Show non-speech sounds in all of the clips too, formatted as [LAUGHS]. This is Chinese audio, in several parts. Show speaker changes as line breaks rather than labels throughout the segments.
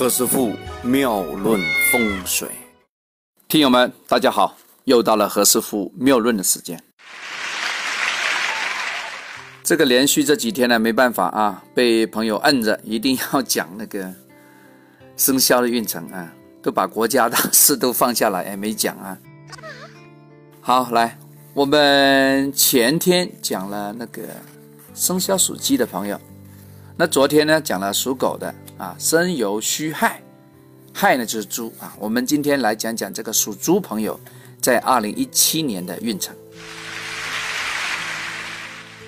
何师傅妙论风水，
听友们，大家好，又到了何师傅妙论的时间。这个连续这几天呢，没办法啊，被朋友摁着，一定要讲那个生肖的运程啊，都把国家大事都放下来，哎，没讲啊。好，来，我们前天讲了那个生肖属鸡的朋友。那昨天呢讲了属狗的啊，申酉戌亥，亥呢就是猪啊。我们今天来讲讲这个属猪朋友在二零一七年的运程。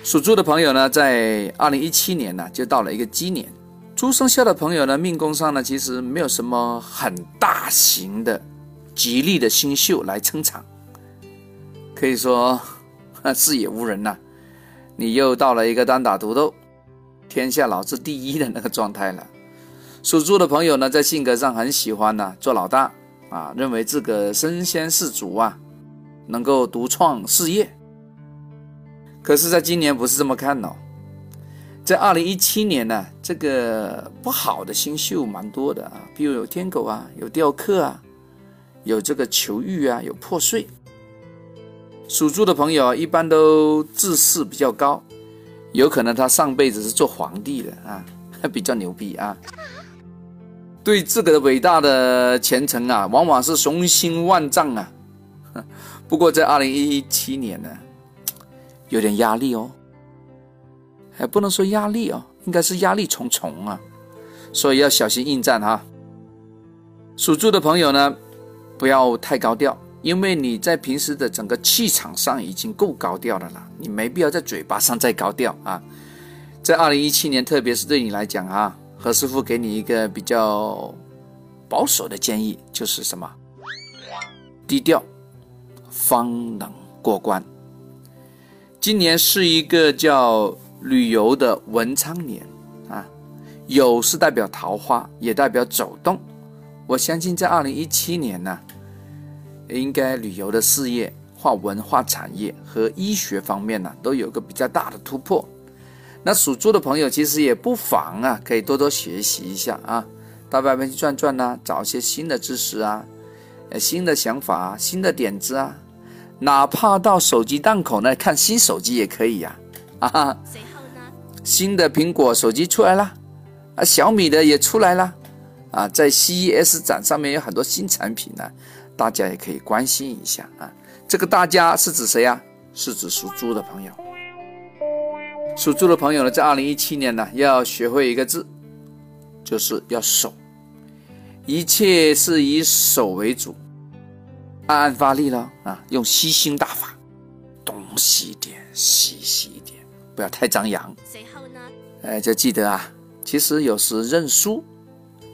属猪的朋友呢，在二零一七年呢就到了一个鸡年。猪生肖的朋友呢，命宫上呢其实没有什么很大型的吉利的星宿来撑场，可以说视野无人呐。你又到了一个单打独斗。天下老子第一的那个状态了。属猪的朋友呢，在性格上很喜欢呢做老大啊，认为自个身先士卒啊，能够独创事业。可是，在今年不是这么看哦。在二零一七年呢，这个不好的星宿蛮多的啊，比如有天狗啊，有雕刻啊，有这个求欲啊，有破碎。属猪的朋友一般都自视比较高。有可能他上辈子是做皇帝的啊，[LAUGHS] 比较牛逼啊。对自个的伟大的前程啊，往往是雄心万丈啊。[LAUGHS] 不过在二零一七年呢，有点压力哦，还不能说压力哦，应该是压力重重啊。所以要小心应战哈。属猪的朋友呢，不要太高调。因为你在平时的整个气场上已经够高调的了，你没必要在嘴巴上再高调啊。在二零一七年，特别是对你来讲啊，何师傅给你一个比较保守的建议，就是什么？低调方能过关。今年是一个叫旅游的文昌年啊，有是代表桃花，也代表走动。我相信在二零一七年呢。应该旅游的事业、化文化产业和医学方面呢，都有个比较大的突破。那属猪的朋友其实也不妨啊，可以多多学习一下啊，到外面去转转呐，找一些新的知识啊，呃，新的想法、啊新的点子啊，哪怕到手机档口呢看新手机也可以呀。啊，随后呢，新的苹果手机出来了，啊，小米的也出来了，啊，在 CES 展上面有很多新产品呢。大家也可以关心一下啊，这个大家是指谁呀？是指属猪的朋友。属猪的朋友呢，在二零一七年呢，要学会一个字，就是要守，一切是以守为主，暗暗发力了啊，用吸星大法，东吸点，西吸一点，不要太张扬。随后呢，哎，就记得啊，其实有时认输、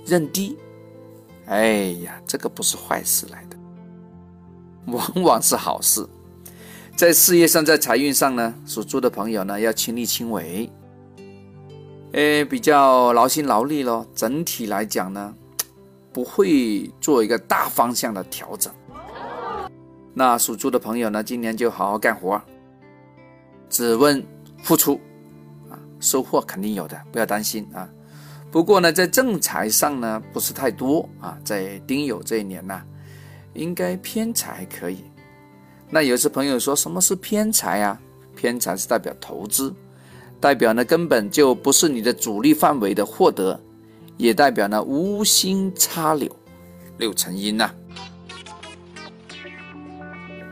认低，哎呀，这个不是坏事来的。往往是好事，在事业上，在财运上呢，属猪的朋友呢要亲力亲为，哎，比较劳心劳力咯。整体来讲呢，不会做一个大方向的调整。那属猪的朋友呢，今年就好好干活，只问付出啊，收获肯定有的，不要担心啊。不过呢，在正财上呢，不是太多啊，在丁酉这一年呢。应该偏财可以，那有些朋友说什么是偏财啊？偏财是代表投资，代表呢根本就不是你的主力范围的获得，也代表呢无心插柳，柳成荫呐。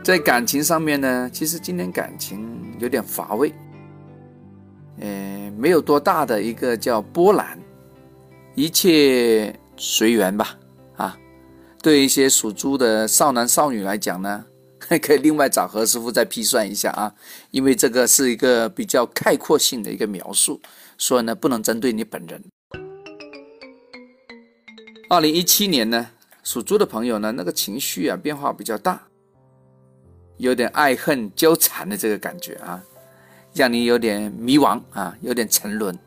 在感情上面呢，其实今年感情有点乏味，呃，没有多大的一个叫波澜，一切随缘吧。啊对一些属猪的少男少女来讲呢，可以另外找何师傅再批算一下啊，因为这个是一个比较概括性的一个描述，所以呢不能针对你本人。二零一七年呢，属猪的朋友呢，那个情绪啊变化比较大，有点爱恨交缠的这个感觉啊，让你有点迷茫啊，有点沉沦，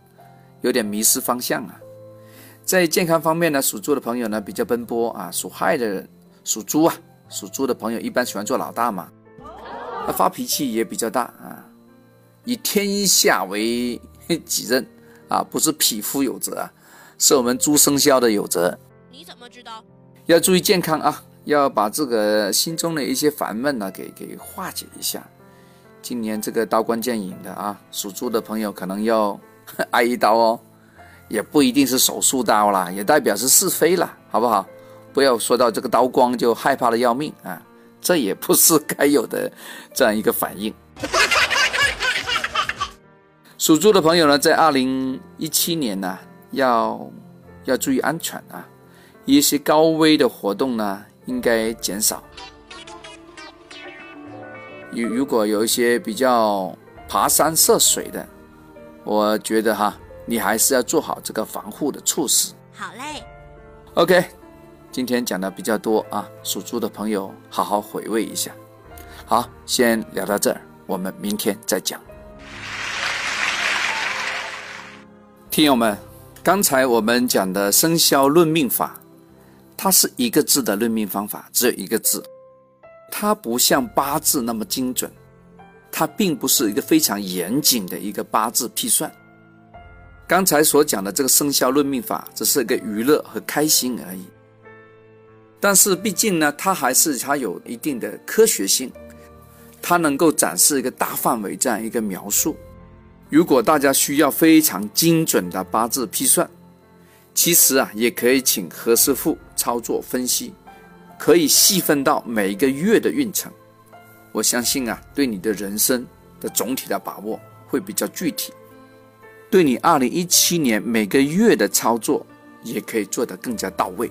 有点迷失方向啊。在健康方面呢，属猪的朋友呢比较奔波啊，属亥的人属猪啊，属猪的朋友一般喜欢做老大嘛，他发脾气也比较大啊，以天下为 [LAUGHS] 己任啊，不是匹夫有责啊，是我们猪生肖的有责
你怎么知道？
要注意健康啊，要把这个心中的一些烦闷呢给给化解一下。今年这个刀光剑影的啊，属猪的朋友可能要 [LAUGHS] 挨一刀哦，也不一定是手术刀啦，也代表是是非啦，好不好？不要说到这个刀光就害怕的要命啊，这也不是该有的这样一个反应。[LAUGHS] 属猪的朋友呢，在二零一七年呢，要要注意安全啊，一些高危的活动呢，应该减少。如如果有一些比较爬山涉水的，我觉得哈，你还是要做好这个防护的措施。
好嘞
，OK，今天讲的比较多啊，属猪的朋友好好回味一下。好，先聊到这儿，我们明天再讲。听友们，刚才我们讲的生肖论命法，它是一个字的论命方法，只有一个字，它不像八字那么精准，它并不是一个非常严谨的一个八字批算。刚才所讲的这个生肖论命法，只是一个娱乐和开心而已。但是毕竟呢，它还是它有一定的科学性，它能够展示一个大范围这样一个描述。如果大家需要非常精准的八字批算，其实啊，也可以请何师傅操作分析，可以细分到每一个月的运程。我相信啊，对你的人生的总体的把握会比较具体，对你二零一七年每个月的操作也可以做得更加到位。